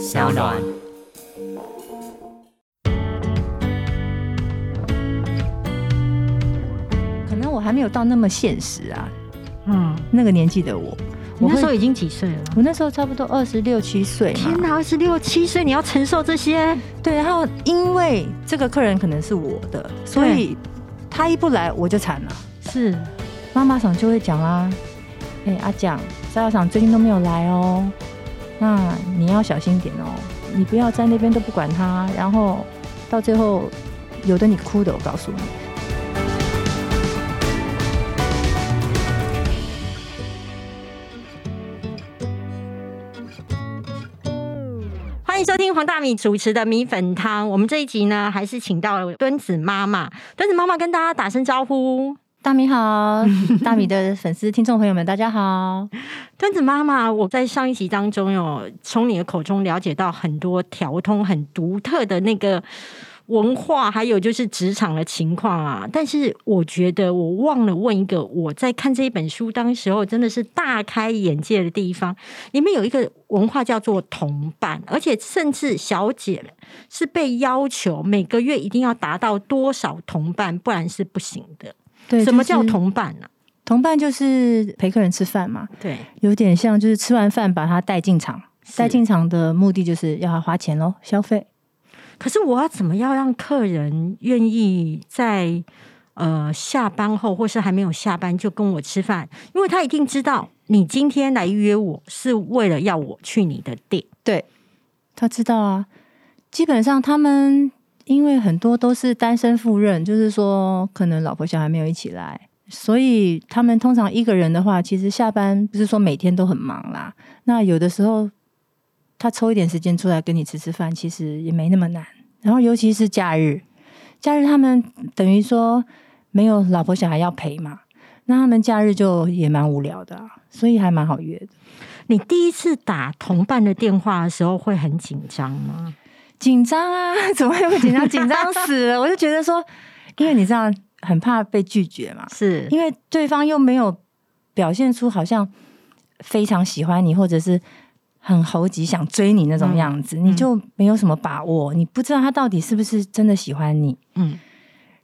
小暖。可能我还没有到那么现实啊，嗯，那个年纪的我，我那时候已经几岁了？我那时候差不多二十六七岁。天哪，二十六七岁，你要承受这些？对，然后因为这个客人可能是我的，所以他一不来我就惨了。是，妈妈桑就会讲啦，哎、阿蒋，沙拉厂最近都没有来哦，那你要小心点哦，你不要在那边都不管他，然后到最后有的你哭的，我告诉你。欢迎收听黄大米主持的米粉汤。我们这一集呢，还是请到了墩子妈妈。墩子妈妈跟大家打声招呼。大米好，大米的粉丝听众朋友们，大家好。墩子妈妈，我在上一集当中有从你的口中了解到很多调通很独特的那个文化，还有就是职场的情况啊。但是我觉得我忘了问一个，我在看这一本书当时候真的是大开眼界的地方，里面有一个文化叫做同伴，而且甚至小姐是被要求每个月一定要达到多少同伴，不然是不行的。对什么叫同伴呢、同伴？就是陪客人吃饭嘛，对，有点像就是吃完饭把他带进场，带进场的目的就是要他花钱喽，消费。可是我要怎么样让客人愿意在呃下班后，或是还没有下班就跟我吃饭？因为他一定知道你今天来约我是为了要我去你的店。对，他知道啊。基本上他们因为很多都是单身赴任，就是说可能老婆小孩没有一起来，所以他们通常一个人的话，其实下班不是说每天都很忙啦。那有的时候他抽一点时间出来跟你吃吃饭，其实也没那么难。然后尤其是假日，假日他们等于说没有老婆小孩要陪嘛，那他们假日就也蛮无聊的、所以还蛮好约的。你第一次打同伴的电话的时候会很紧张吗？紧张啊，怎么会不紧张？紧张死了！我就觉得说，因为你这样很怕被拒绝嘛，是因为对方又没有表现出好像非常喜欢你，或者是很猴急想追你那种样子，你就没有什么把握，你不知道他到底是不是真的喜欢你。嗯，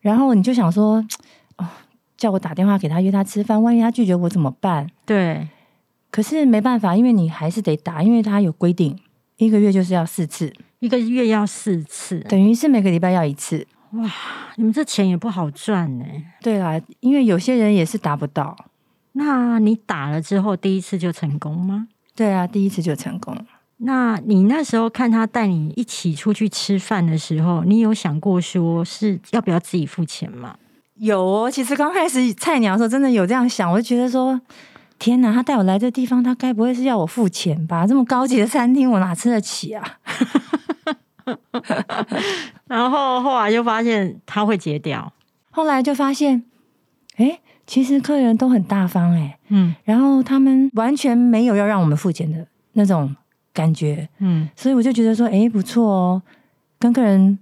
然后你就想说，哦，叫我打电话给他约他吃饭，万一他拒绝我怎么办？对，可是没办法，因为你还是得打，因为他有规定，一个月就是要四次，一个月要四次，等于是每个礼拜要一次。哇你们这钱也不好赚呢、对啦，因为有些人也是达不到。那你打了之后，第一次就成功吗？对啊，第一次就成功了。那你那时候看他带你一起出去吃饭的时候，你有想过说是要不要自己付钱吗？有哦，其实刚开始菜鸟的时候真的有这样想，我就觉得说，天哪，他带我来这地方，他该不会是要我付钱吧？这么高级的餐厅，我哪吃得起啊？然后后来就发现他会结掉，后来就发现，哎，其实客人都很大方哎，嗯。然后他们完全没有要让我们付钱的那种感觉，嗯，所以我就觉得说，哎，不错哦，跟客人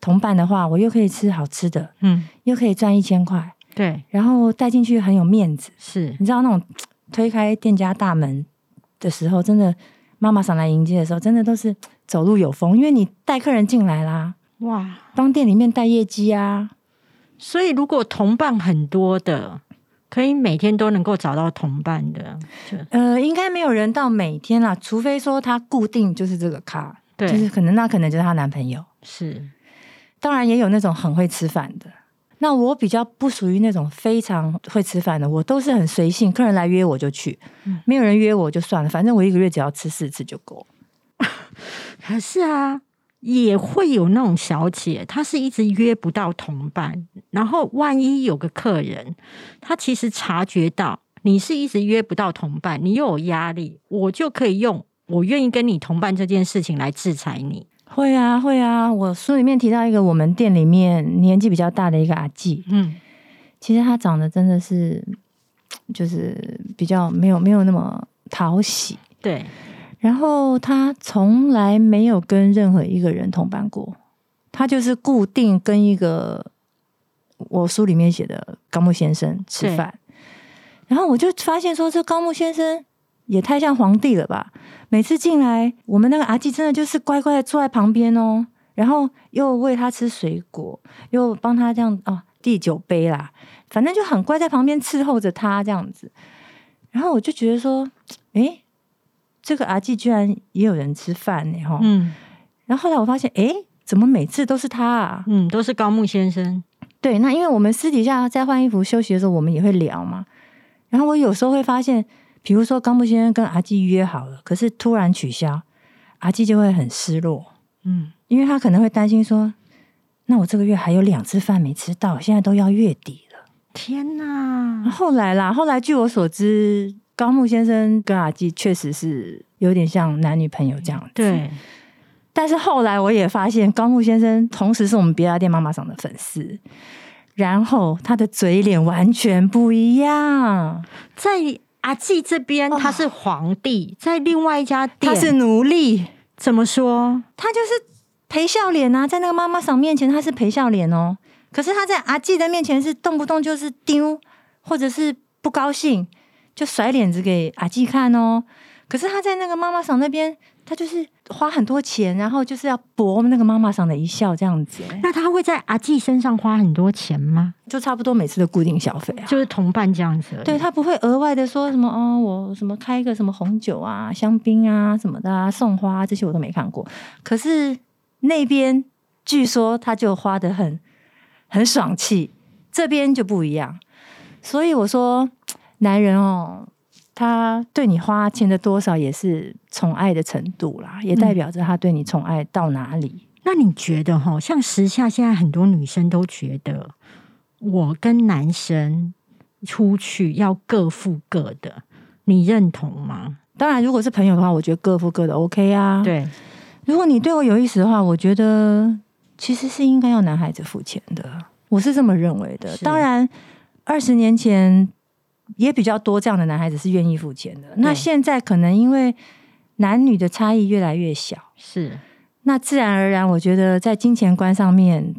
同伴的话，我又可以吃好吃的，嗯，又可以赚一千块，对，然后带进去很有面子。是。你知道那种推开店家大门的时候，真的妈妈上来迎接的时候，真的都是走路有风，因为你带客人进来啦，哇。帮店里面带业绩啊。所以如果同伴很多的，可以每天都能够找到同伴的，就呃，应该没有人到每天啦，除非说他固定就是这个咖，对，就是可能那可能就是她男朋友。是当然也有那种很会吃饭的。那我比较不属于那种非常会吃饭的，我都是很随性，客人来约我就去，嗯没有人约我就算了，反正我一个月只要吃四次就够。可是啊，也会有那种小姐，她是一直约不到同伴，然后万一有个客人，他其实察觉到你是一直约不到同伴，你又有压力，我就可以用我愿意跟你同伴这件事情来制裁你。会啊，会啊！我书里面提到一个我们店里面年纪比较大的一个阿纪，嗯，其实他长得真的是就是比较没有没有那么讨喜，对，然后他从来没有跟任何一个人同班过，他就是固定跟一个我书里面写的高木先生吃饭，然后我就发现说，这高木先生也太像皇帝了吧？每次进来，我们那个阿纪真的就是乖乖的坐在旁边哦，然后又喂他吃水果，又帮他这样哦递酒杯啦，反正就很乖在旁边伺候着他这样子。然后我就觉得说，诶，这个阿纪居然也有人吃饭呢，哈。嗯然后后来我发现，诶，怎么每次都是他啊？嗯，都是高木先生。对，那因为我们私底下在换衣服休息的时候，我们也会聊嘛。然后我有时候会发现，比如说高木先生跟阿纪约好了，可是突然取消，阿纪就会很失落，嗯，因为他可能会担心说，那我这个月还有两次饭没吃到，现在都要月底了。天哪！后来啦，后来据我所知，高木先生跟阿纪确实是有点像男女朋友这样子。对，但是后来我也发现，高木先生同时是我们别家店妈妈桑的粉丝，然后他的嘴脸完全不一样，在阿纪这边他是皇帝，在另外一家店。他是奴隶，怎么说？他就是陪笑脸啊，在那个妈妈桑面前他是陪笑脸哦，可是他在阿纪的面前是动不动就是丢，或者是不高兴就甩脸子给阿纪看哦，可是他在那个妈妈桑那边。他就是花很多钱，然后就是要博那个妈妈桑的一笑这样子、欸那他会在阿纪身上花很多钱吗？就差不多每次的固定消费啊。就是同伴这样子。对他不会额外的说什么哦，我什么开一个什么红酒啊、香槟啊什么的啊，送花、这些我都没看过。可是那边据说他就花的很很爽气，这边就不一样。所以我说，男人哦，他对你花钱的多少也是宠爱的程度啦，也代表着他对你宠爱到哪里。那你觉得哈，像时下现在很多女生都觉得，我跟男生出去要各付各的，你认同吗？当然，如果是朋友的话，我觉得各付各的 OK 啊。对，如果你对我有意思的话，我觉得其实是应该要男孩子付钱的，我是这么认为的。是当然，二十年前也比较多这样的男孩子是愿意付钱的。那现在可能因为男女的差异越来越小，是那自然而然，我觉得在金钱观上面，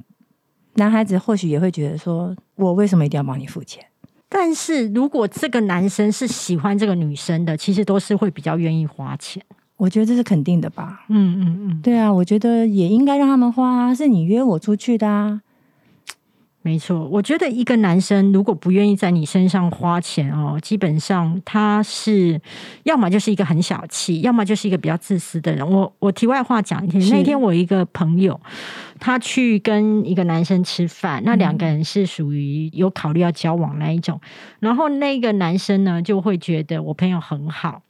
男孩子或许也会觉得说，我为什么一定要帮你付钱？但是如果这个男生是喜欢这个女生的，其实都是会比较愿意花钱。我觉得这是肯定的吧。嗯嗯嗯，对啊，我觉得也应该让他们花啊，是你约我出去的啊。没错。我觉得一个男生如果不愿意在你身上花钱哦，基本上他是要么就是一个很小气，要么就是一个比较自私的人。我我题外话讲一天，那天我一个朋友，他去跟一个男生吃饭，那两个人是属于有考虑要交往那一种，然后那个男生呢就会觉得我朋友很好。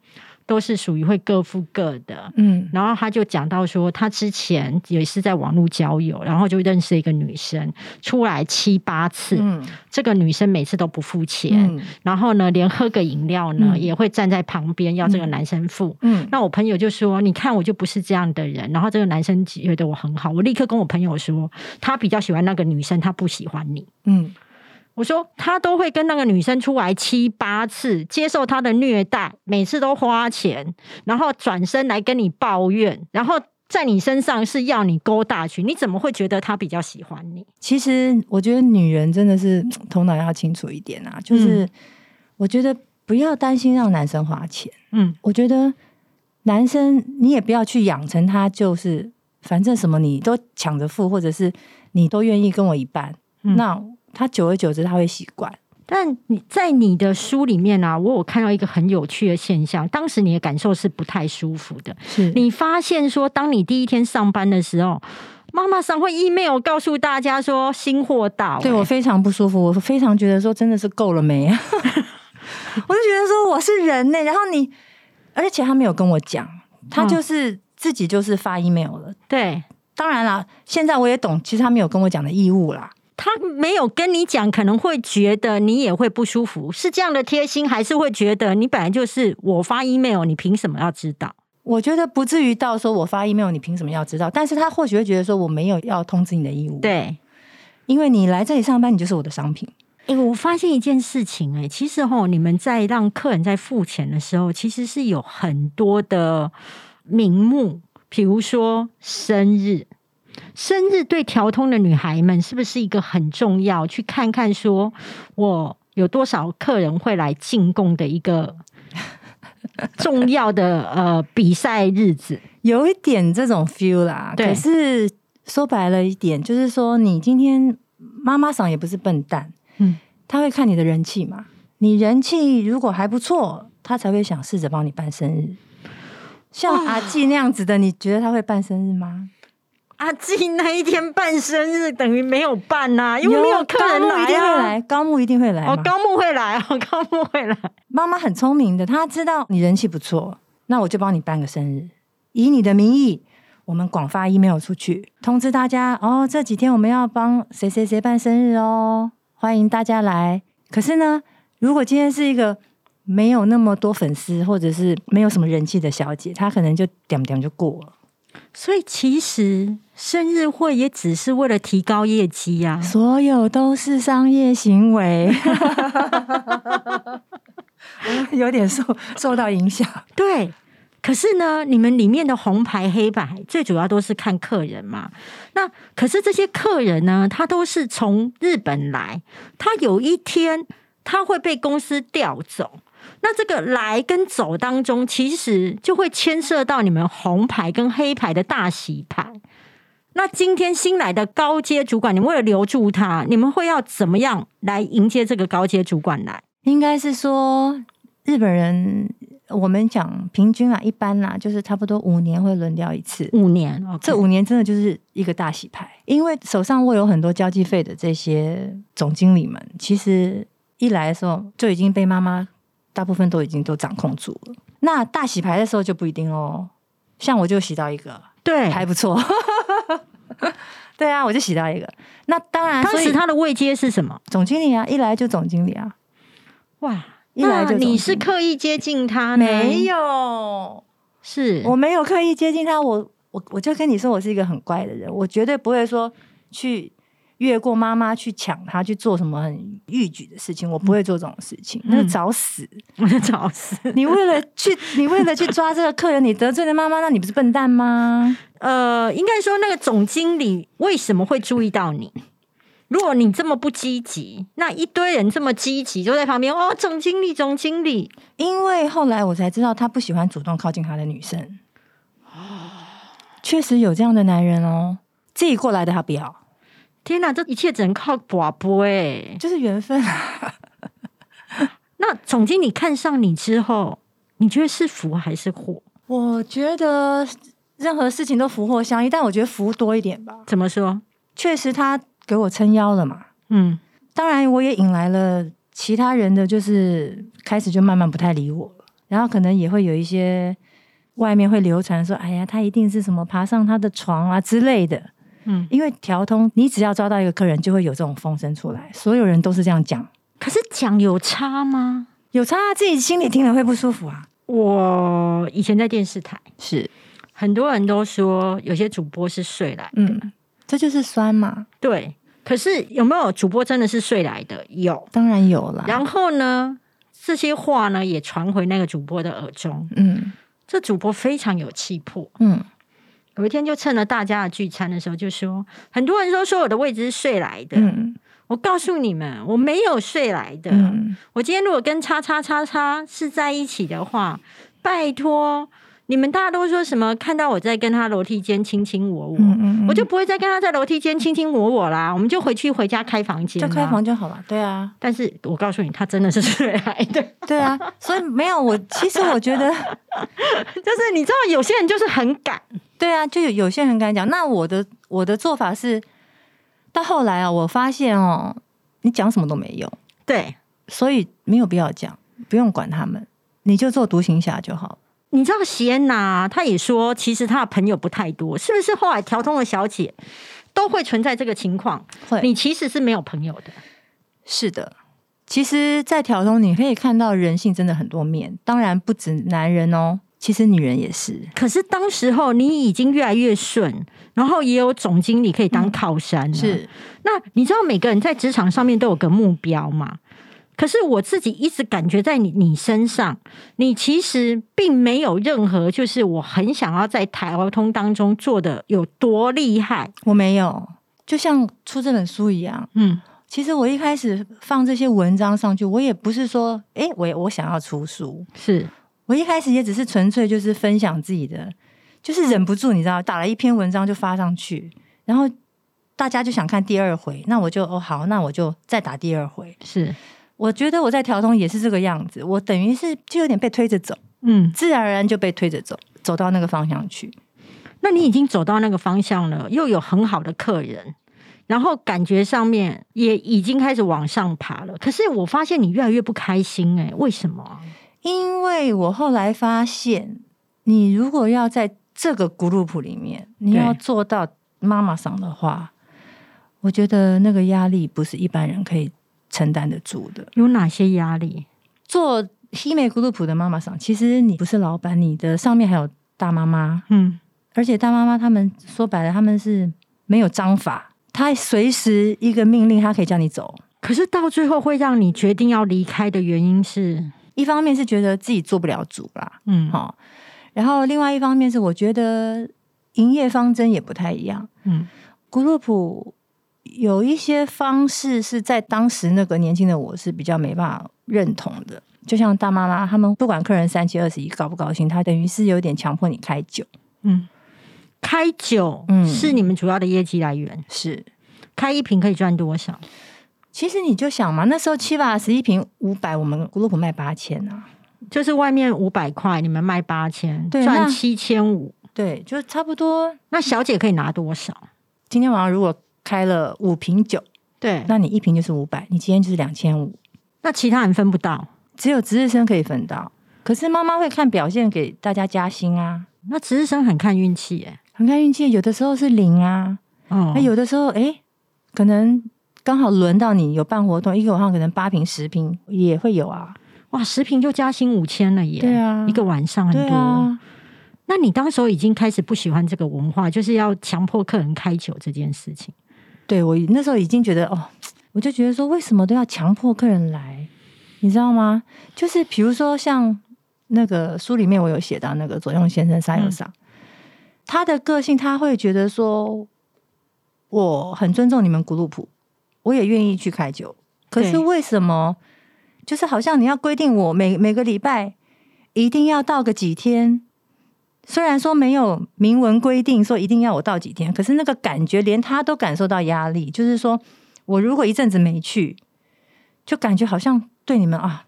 都是属于会各付各的，嗯。然后他就讲到说，他之前也是在网络交友，然后就认识一个女生，出来七八次，嗯。这个女生每次都不付钱，嗯。然后呢，连喝个饮料呢、嗯。也会站在旁边要这个男生付。嗯。那我朋友就说：“你看，我就不是这样的人。”然后这个男生觉得我很好，我立刻跟我朋友说，他比较喜欢那个女生，他不喜欢你。嗯，我说他都会跟那个女生出来七八次，接受她的虐待，每次都花钱，然后转身来跟你抱怨，然后在你身上是要你勾大去，你怎么会觉得他比较喜欢你？其实我觉得女人真的是头脑要清楚一点啊，就是我觉得不要担心让男生花钱，嗯，我觉得男生你也不要去养成他就是反正什么你都抢着付，或者是你都愿意跟我一半，嗯。那他久而久之他会习惯。但你在你的书里面啊，我有看到一个很有趣的现象，当时你的感受是不太舒服的。是你发现说，当你第一天上班的时候，妈妈上会 email 告诉大家说新货到、欸对我非常不舒服，我非常觉得说真的是够了没？我就觉得说我是人呢、然后你，而且他没有跟我讲，他就是、自己就是发 email 了。对当然啦，现在我也懂，其实他没有跟我讲的义务啦。他没有跟你讲，可能会觉得你也会不舒服，是这样的贴心，还是会觉得你本来就是我发 email，你凭什么要知道？我觉得不至于到说我发 email，你凭什么要知道？但是他或许会觉得说我没有要通知你的义务，，对，因为你来这里上班，你就是我的商品。哎、我发现一件事情、哎，其实吼，你们在让客人在付钱的时候，其实是有很多的名目，比如说生日。生日对调通的女孩们是不是一个很重要？去看看说我有多少客人会来进贡的一个 重要的呃比赛日子。有一点这种 feel 啦。对可是说白了一点，就是说你今天妈妈桑也不是笨蛋，嗯，他会看你的人气嘛。你人气如果还不错，他才会想试着帮你办生日。像阿纪那样子的，你觉得他会办生日吗？阿纪那一天办生日等于没有办呐、因为没有客人高木一定会啊。来，高木一定会来嘛。哦，高木会来哦，高木会来。妈妈很聪明的，她知道你人气不错，那我就帮你办个生日，以你的名义，我们广发 email 出去，通知大家哦，这几天我们要帮谁谁谁办生日哦，欢迎大家来。可是呢，如果今天是一个没有那么多粉丝，或者是没有什么人气的小姐，她可能就点点就过了。所以其实生日会也只是为了提高业绩呀、所有都是商业行为，有点受受到影响。对，可是呢，你们里面的红牌黑白最主要都是看客人嘛。那可是这些客人呢，他都是从日本来，他有一天他会被公司调走。那这个来跟走当中，其实就会牵涉到你们红牌跟黑牌的大洗牌。那今天新来的高阶主管，你们为了留住他，你们会要怎么样来迎接这个高阶主管来？应该是说日本人，我们讲平均啊，一般啦，就是差不多五年会轮调一次。五年，这五年真的就是一个大洗牌，因为手上握有很多交际费的这些总经理们，其实一来的时候就已经被妈妈大部分都已经都掌控住了。那大洗牌的时候就不一定哦，像我就洗到一个对，还不错，对啊，我就洗到一个。那当然，当时他的位阶是什么？总经理啊，一来就总经理啊，哇，一来就那你是刻意接近他呢？没有，是我没有刻意接近他，我我我就跟你说，我是一个很乖的人，我绝对不会说去越过妈妈去抢他去做什么很逾矩的事情，我不会做这种事情，那是找死！我 的找死。你为了去，你为了去抓这个客人，你得罪了妈妈，那你不是笨蛋吗？呃，应该说那个总经理为什么会注意到你？如果你这么不积极，那一堆人这么积极，就在旁边哦，总经理，总经理，因为后来我才知道，他不喜欢主动靠近他的女生。确实有这样的男人哦，自己过来的他不要，天哪，这一切只能靠寡播哎。就是缘分啊。那总经理看上你之后，你觉得是福还是祸？我觉得任何事情都福祸相依，但我觉得福多一点吧。怎么说？确实，他给我撑腰了嘛。嗯，当然，我也引来了其他人的，就是开始就慢慢不太理我了。然后可能也会有一些外面会流传说：“哎呀，他一定是什么爬上他的床啊之类的。”嗯因为调通，你只要招到一个客人，就会有这种风声出来，所有人都是这样讲。可是讲有差吗？有差、啊，自己心里听了会不舒服啊。我以前在电视台，是，很多人都说有些主播是睡来的，嗯，这就是酸嘛，对。可是有没有主播真的是睡来的？有。当然有啦。然后呢，这些话呢也传回那个主播的耳中。嗯这主播非常有气魄。嗯，有一天就趁着大家的聚餐的时候，就说很多人都说我的位置是睡来的。嗯我告诉你们，我没有睡来的。嗯，我今天如果跟叉叉叉叉是在一起的话，拜托你们大家都说什么？看到我在跟他楼梯间卿卿我我，嗯嗯，我就不会再跟他在楼梯间卿卿我我啦。我们就回去回家开房间，就开房。就好了。对啊，但是我告诉你，他真的是睡来的，对啊，所以没有我，其实我觉得，就是你知道，有些人就是很敢，对啊，就有有些人敢讲。那我的我的做法是，到后来啊，我发现哦，你讲什么都没用，对。所以没有必要讲，不用管他们，你就做独行侠就好了。你知道席安娜，她也说，其实她的朋友不太多，是不是？后来调通的小姐都会存在这个情况，会你其实是没有朋友的。是的，其实，在调通你可以看到人性真的很多面，当然不止男人哦，其实女人也是。可是当时候你已经越来越顺，然后也有总经理可以当靠山、了。是，那你知道每个人在职场上面都有个目标吗？可是我自己一直感觉在你你身上，你其实并没有任何就是我很想要在台湾通当中做的有多厉害。我没有，就像出这本书一样。嗯，其实我一开始放这些文章上去，我也不是说，诶，我我想要出书，是我一开始也只是纯粹就是分享自己的，就是忍不住，你知道，打了一篇文章就发上去，然后大家就想看第二回，那我就哦好，那我就再打第二回。是，我觉得我在调通也是这个样子，我等于是就有点被推着走，嗯，自然而然就被推着走，走到那个方向去。那你已经走到那个方向了，又有很好的客人，然后感觉上面也已经开始往上爬了。可是我发现你越来越不开心、哎，为什么啊？因为我后来发现，你如果要在这个 group 里面，你要做到妈妈桑的话，我觉得那个压力不是一般人可以承担得住的。有哪些压力？做 Hime group 的妈妈上，其实你不是老板，你的上面还有大妈妈，嗯，而且大妈妈他们说白了，他们是没有章法，他随时一个命令，他可以叫你走。可是到最后会让你决定要离开的原因是，一方面是觉得自己做不了主啦，嗯，好、然后另外一方面是我觉得营业方针也不太一样。嗯，group 有一些方式是在当时那个年轻的我是比较没办法认同的，就像大妈妈他们不管客人三七二十一高不高兴，他等于是有点强迫你开酒，嗯，开酒嗯是你们主要的业绩来源，是。开一瓶可以赚多少？其实你就想嘛，那时候七八十一瓶五百，我们 group 卖八千啊，就是外面五百块，你们卖八千，对那赚七千五。对，就差不多。那小姐可以拿多少？今天晚上如果开了五瓶酒，对，那你一瓶就是五百，你今天就是两千五，那其他人分不到。只有值日生可以分到。可是妈妈会看表现给大家加薪啊，那值日生很看运气耶。很看运气，有的时候是零啊，哦那、有的时候哎、诶可能刚好轮到你有办活动，一个晚上可能八瓶十瓶也会有啊。哇，十瓶就加薪五千了耶！对啊一个晚上很多。啊，那你当时候已经开始不喜欢这个文化，就是要强迫客人开酒这件事情。对我那时候已经觉得哦，我就觉得说为什么都要强迫客人来，你知道吗？就是比如说像那个书里面我有写到那个左用先生沙友上，他的个性他会觉得说我很尊重你们古鲁普，我也愿意去开酒，可是对为什么就是好像你要规定我每每个礼拜一定要到个几天？虽然说没有明文规定说一定要我到几天，可是那个感觉连他都感受到压力，就是说我如果一阵子没去，就感觉好像对你们啊，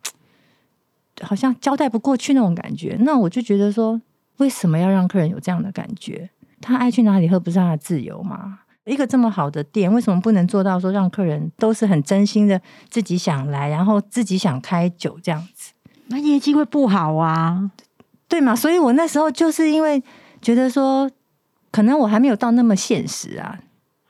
好像交代不过去那种感觉。那我就觉得说，为什么要让客人有这样的感觉？他爱去哪里喝不是他的自由吗？一个这么好的店，为什么不能做到说让客人都是很真心的自己想来，然后自己想开酒这样子？那业绩会不好啊。对嘛？所以我那时候就是因为觉得说，可能我还没有到那么现实啊。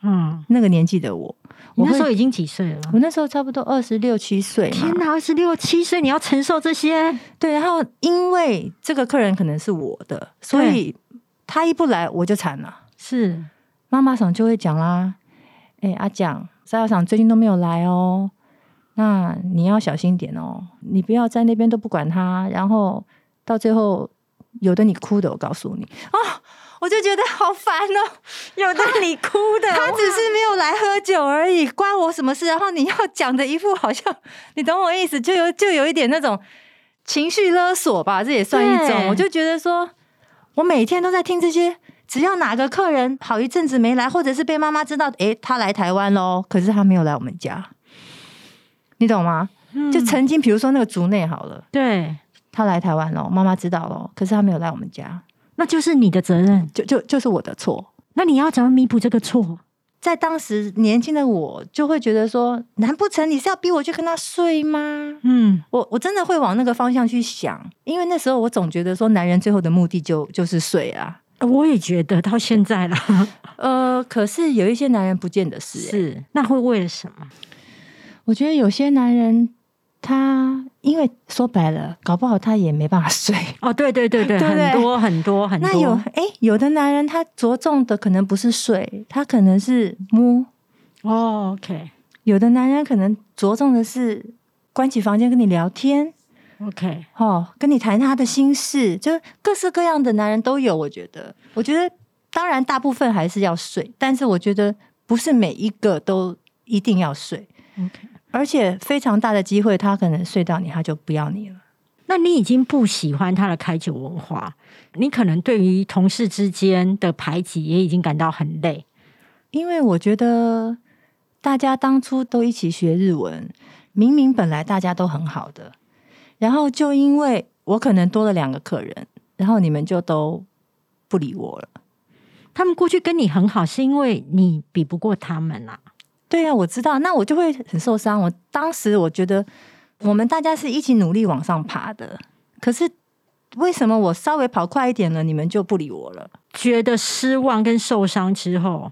嗯，那个年纪的我，我那时候已经几岁了？我那时候差不多二十六七岁天。哪，二十六七岁，你要承受这些？对，然后因为这个客人可能是我的，所以他一不来我就惨了。是妈妈桑就会讲啦，哎、阿蒋，沙药厂最近都没有来哦，那你要小心点哦，你不要在那边都不管他，然后到最后有的你哭的，我告诉你。哦，我就觉得好烦哦，有的你哭的，他只是没有来喝酒而已，关我什么事？然后你要讲的一副好像，你懂我意思，就有就有一点那种情绪勒索吧，这也算一种。我就觉得说，我每天都在听这些，只要哪个客人好一阵子没来，或者是被妈妈知道，诶，他来台湾喽，可是他没有来我们家，你懂吗？嗯。就曾经比如说那个竹内好了，对，他来台湾喽，妈妈知道了，可是他没有来我们家，那就是你的责任。就就就是我的错。那你要怎么弥补这个错？在当时年轻的我就会觉得说，难不成你是要逼我去跟他睡吗？嗯，我我真的会往那个方向去想，因为那时候我总觉得说，男人最后的目的就就是睡啊。我也觉得到现在了，呃，可是有一些男人不见得是、欸，是那会为了什么？我觉得有些男人他因为说白了，搞不好他也没办法睡。哦，对对对对，对对很多很多很多。那有哎、有的男人他着重的可能不是睡，他可能是摸；哦，OK 有的男人可能着重的是关起房间跟你聊天。OK，哦，跟你谈他的心事，就各式各样的男人都有。我觉得，我觉得当然大部分还是要睡，但是我觉得不是每一个都一定要睡，OK，而且非常大的机会，他可能睡到你，他就不要你了。那你已经不喜欢他的开酒文化，你可能对于同事之间的排挤也已经感到很累。因为我觉得大家当初都一起学日文，明明本来大家都很好的，然后就因为我可能多了两个客人，然后你们就都不理我了。他们过去跟你很好，是因为你比不过他们啊。对啊，我知道，那我就会很受伤。我当时我觉得我们大家是一起努力往上爬的，可是为什么我稍微跑快一点了，你们就不理我了？觉得失望跟受伤之后，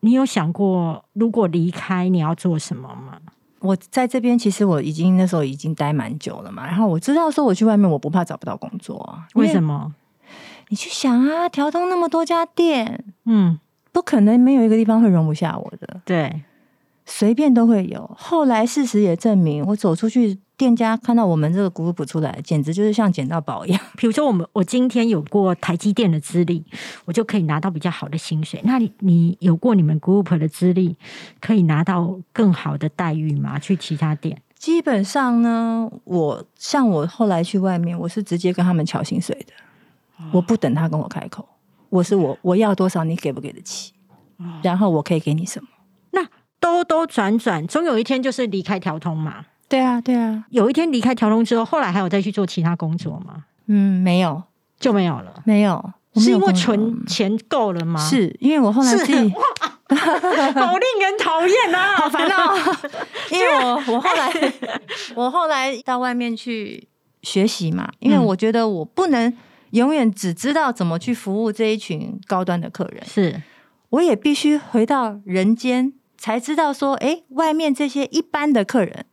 你有想过如果离开你要做什么吗？我在这边其实我已经那时候已经待蛮久了嘛，然后我知道说我去外面我不怕找不到工作啊。为什么？你去想啊，调通那么多家店，嗯，不可能没有一个地方会容不下我的，对，随便都会有。后来事实也证明，我走出去，店家看到我们这个 group 出来，简直就是像捡到宝一样。比如说，我们我今天有过台积电的资历，我就可以拿到比较好的薪水。那你你有过你们 group 的资历，可以拿到更好的待遇吗？去其他店？基本上呢，我像我后来去外面，我是直接跟他们敲薪水的。我不等他跟我开口，我是我我要多少你给不给得起，然后我可以给你什么？那兜兜转转，总有一天就是离开调通嘛。对啊，对啊。有一天离开调通之后，后来还有再去做其他工作吗？嗯，没有，就没有了。没有，是因为存钱够了吗？是因为我后来自己 好令人讨厌啊，好烦 恼。因为我我后来我后来到外面去学习嘛，因为我觉得我不能。永远只知道怎么去服务这一群高端的客人，是我也必须回到人间，才知道说，哎，外面这些一般的客人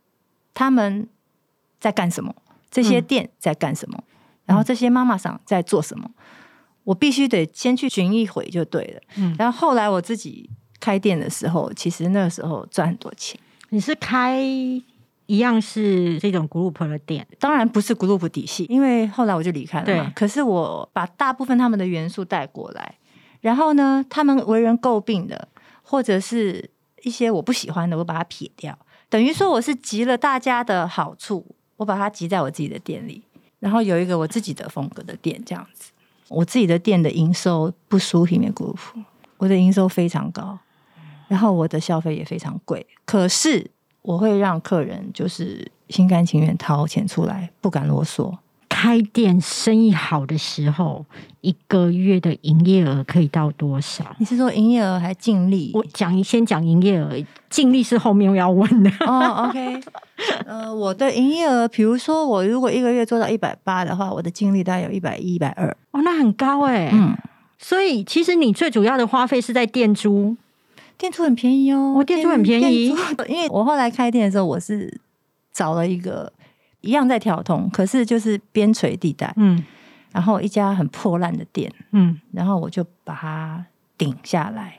他们在干什么？这些店在干什么？然后这些妈妈桑在做什么？我必须得先去寻一回就对了。嗯，然后后来我自己开店的时候，其实那个时候赚很多钱。你是开？一样是这种 group 的店，当然不是 group 底细，因为后来我就离开了嘛。可是我把大部分他们的元素带过来，然后呢，他们为人诟病的，或者是一些我不喜欢的，我把它撇掉。等于说我是集了大家的好处，我把它集在我自己的店里，然后有一个我自己的风格的店这样子。我自己的店的营收不输平面 group，我的营收非常高，然后我的消费也非常贵，可是。我会让客人就是心甘情愿掏钱出来，不敢啰嗦。开店生意好的时候，一个月的营业额可以到多少？你是说营业额还净利？我讲先讲营业额，净利是后面我要问的。哦，OK。呃，我的营业额，比如说我如果一个月做到一百八的话，我的净利大概有一百一、一百二。哦，那很高哎。嗯。所以其实你最主要的花费是在店租。店租很便宜哦，我店租很便宜，因为我后来开店的时候，我是找了一个一样在调通，可是就是边陲地带，嗯，然后一家很破烂的店，嗯，然后我就把它顶下来。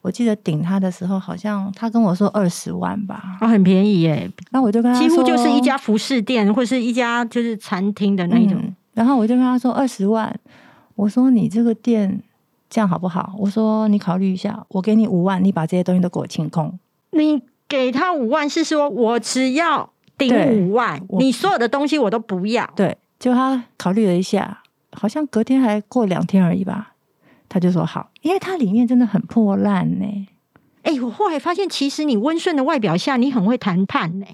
我记得顶他的时候，好像他跟我说二十万吧，啊，很便宜耶。那我就跟他几乎就是一家服饰店或是一家就是餐厅的那种。然后我就跟他说二十万，我说你这个店。这样好不好？我说你考虑一下，我给你五万，你把这些东西都给我清空。你给他五万是说我只要顶五万，你所有的东西我都不要。对，就他考虑了一下，好像隔天还过两天而已吧，他就说好，因为它里面真的很破烂呢。哎，我后来发现，其实你温顺的外表下，你很会谈判呢。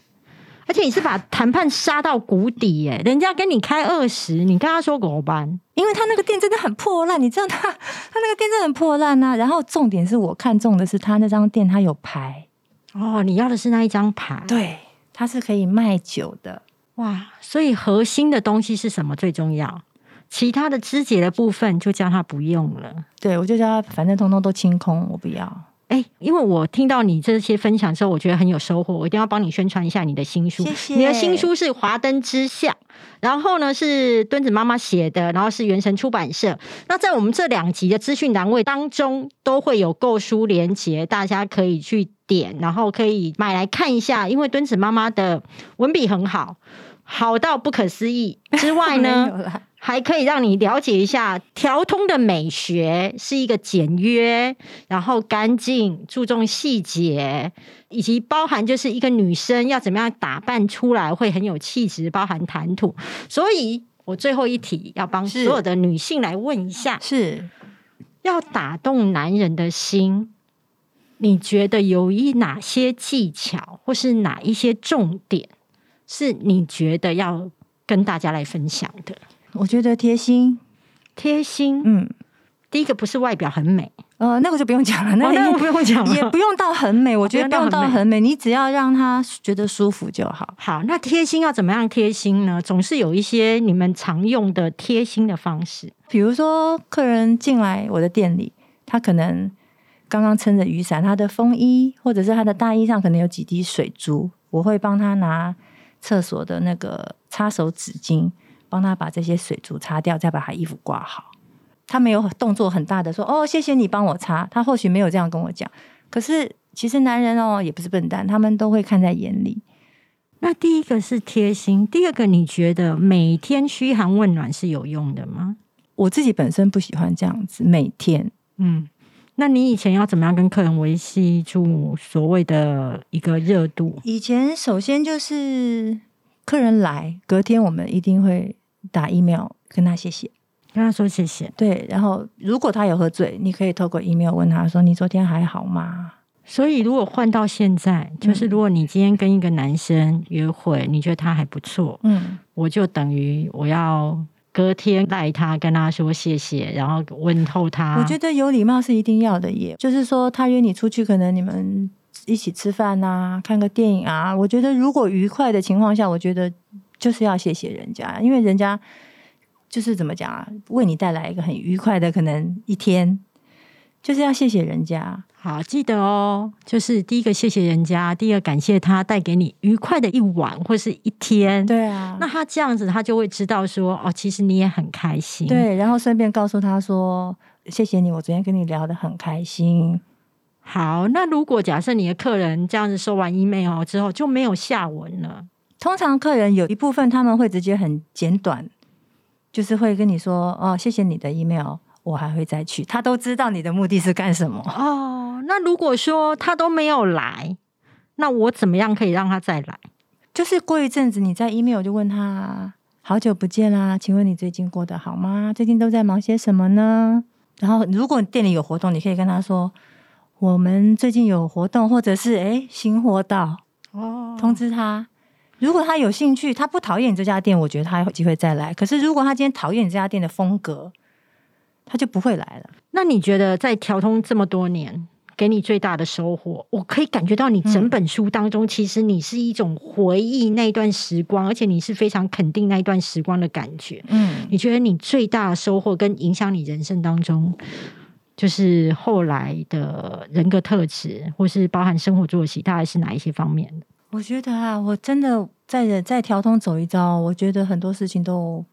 而且你是把谈判杀到谷底耶！人家跟你开二十，你跟他说狗班，因为他那个店真的很破烂，你知道他 他那个店真的很破烂啊。然后重点是我看中的是他那张店，他有牌哦，你要的是那一张牌，对，他是可以卖酒的哇。所以核心的东西是什么最重要？其他的肢解的部分就叫他不用了。对，我就叫他反正通通都清空，我不要。哎，因为我听到你这些分享之后，我觉得很有收获，我一定要帮你宣传一下你的新书。谢谢。你的新书是《华灯之下》，然后呢是墩子妈妈写的，然后是原神出版社。那在我们这两集的资讯栏位当中，都会有购书连接，大家可以去点，然后可以买来看一下。因为墩子妈妈的文笔很好。好到不可思议之外呢，还可以让你了解一下调通的美学是一个简约，然后干净，注重细节，以及包含就是一个女生要怎么样打扮出来会很有气质，包含谈吐。所以我最后一题要帮所有的女性来问一下：是要打动男人的心，你觉得有一哪些技巧，或是哪一些重点？是你觉得要跟大家来分享的？我觉得贴心，贴心。嗯，第一个不是外表很美，呃，那个就不用讲了，那个不用讲了，也不用到很美。我觉得不用到很美，你只要让他觉得舒服就好。好，那贴心要怎么样贴心呢？总是有一些你们常用的贴心的方式，比如说客人进来我的店里，他可能刚刚撑着雨伞，他的风衣或者是他的大衣上可能有几滴水珠，我会帮他拿。厕所的那个擦手纸巾，帮他把这些水珠擦掉，再把他衣服挂好。他没有动作很大的说：“哦，谢谢你帮我擦。”他或许没有这样跟我讲，可是其实男人哦也不是笨蛋，他们都会看在眼里。那第一个是贴心，第二个你觉得每天嘘寒问暖是有用的吗？我自己本身不喜欢这样子每天，嗯。那你以前要怎么样跟客人维系住所谓的一个热度？以前首先就是客人来，隔天我们一定会打 email 跟他谢谢，跟他说谢谢。对，然后如果他有喝醉，你可以透过 email 问他说：“你昨天还好吗？”所以如果换到现在，就是如果你今天跟一个男生约会，你觉得他还不错，嗯，我就等于我要。隔天赖他跟他说谢谢，然后问候他。我觉得有礼貌是一定要的，也就是说他约你出去，可能你们一起吃饭啊，看个电影啊。我觉得如果愉快的情况下，我觉得就是要谢谢人家，因为人家就是怎么讲啊，为你带来一个很愉快的可能一天，就是要谢谢人家。好，记得哦，就是第一个谢谢人家，第二感谢他带给你愉快的一晚或是一天。对啊，那他这样子，他就会知道说，哦，其实你也很开心。对，然后顺便告诉他说，谢谢你，我昨天跟你聊得很开心。好，那如果假设你的客人这样子收完 email 之后就没有下文了，通常客人有一部分他们会直接很简短，就是会跟你说，哦，谢谢你的 email，我还会再去。他都知道你的目的是干什么哦。那如果说他都没有来，那我怎么样可以让他再来？就是过一阵子，你在 email 就问他：“好久不见啦，请问你最近过得好吗？最近都在忙些什么呢？”然后，如果店里有活动，你可以跟他说：“我们最近有活动，或者是哎新货到哦，通知他。如果他有兴趣，他不讨厌你这家店，我觉得他有机会再来。可是，如果他今天讨厌你这家店的风格，他就不会来了。那你觉得在调通这么多年？给你最大的收获，我可以感觉到你整本书当中，其实你是一种回忆那段时光，而且你是非常肯定那一段时光的感觉。嗯，你觉得你最大的收获跟影响你人生当中，就是后来的人格特质，或是包含生活作息，大概是哪一些方面的？我觉得啊，我真的在在调通走一遭，我觉得很多事情都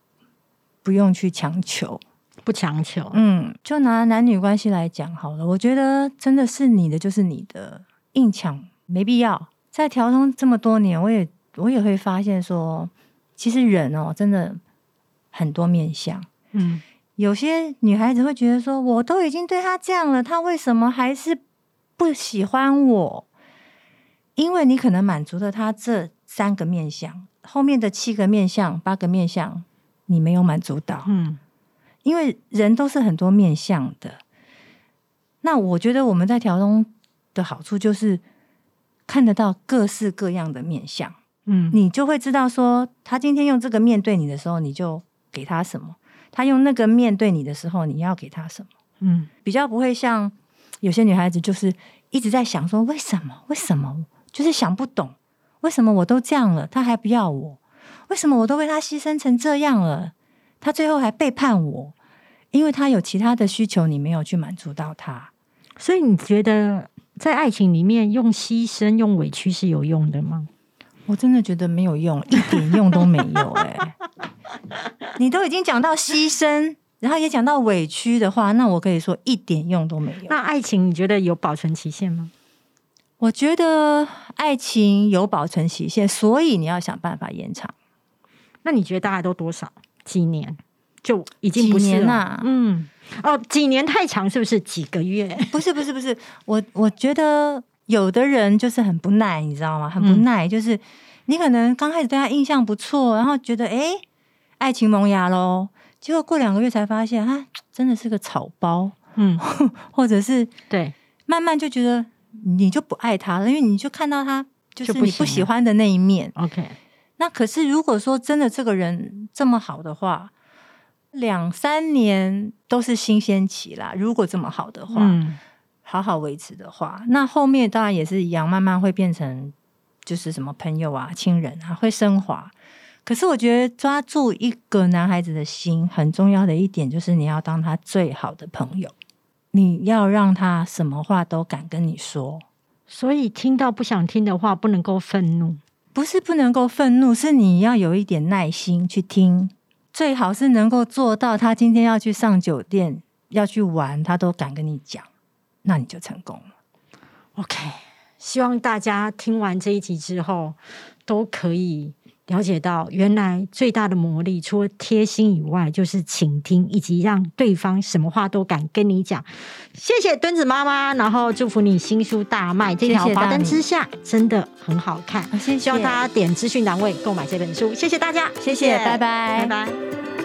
不用去强求。不强求，嗯，就拿男女关系来讲好了。我觉得真的是你的就是你的，硬抢没必要。在调通这么多年，我也我也会发现说，其实人哦，真的很多面相。嗯，有些女孩子会觉得说，我都已经对他这样了，他为什么还是不喜欢我？因为你可能满足了他这三个面相，后面的七个面相、八个面相，你没有满足到。嗯。因为人都是很多面相的，那我觉得我们在调中的好处就是看得到各式各样的面相，嗯，你就会知道说他今天用这个面对你的时候，你就给他什么；他用那个面对你的时候，你要给他什么。嗯，比较不会像有些女孩子，就是一直在想说为什么？为什么？就是想不懂为什么我都这样了，他还不要我？为什么我都为他牺牲成这样了？他最后还背叛我，因为他有其他的需求，你没有去满足到他。所以你觉得在爱情里面用牺牲、用委屈是有用的吗？我真的觉得没有用，一点用都没有。哎，你都已经讲到牺牲，然后也讲到委屈的话，那我可以说一点用都没有。那爱情你觉得有保存期限吗？我觉得爱情有保存期限，所以你要想办法延长。那你觉得大概都多少？几年？就已经不几是了。年啊？嗯，哦，几年太长是不是？几个月？不是不是不是，我我觉得有的人就是很不耐，你知道吗？很不嗯。耐，就是你可能刚开始对他印象不错，然后觉得哎爱情萌芽喽，结果过两个月才发现他真的是个草包，嗯，或者是对，慢慢就觉得你就不爱他了，因为你就看到他就是不你不喜欢的那一面。OK，那可是如果说真的这个人这么好的话，两三年都是新鲜期啦。如果这么好的话，嗯，好好维持的话，那后面当然也是一样，慢慢会变成就是什么朋友啊、亲人啊，会升华。可是我觉得抓住一个男孩子的心很重要的一点，就是你要当他最好的朋友，你要让他什么话都敢跟你说，所以听到不想听的话，不能够愤怒。不是不能够愤怒，是你要有一点耐心去听，最好是能够做到他今天要去上酒店要去玩，他都敢跟你讲，那你就成功了。OK，希望大家听完这一集之后，都可以了解到，原来最大的魔力，除了贴心以外，就是倾听，以及让对方什么话都敢跟你讲。谢谢墩子妈妈，然后祝福你新书大卖。这条华灯之下真的很好看，谢谢希望大家点资讯栏位购买这本书。谢谢大家，谢谢拜拜拜拜。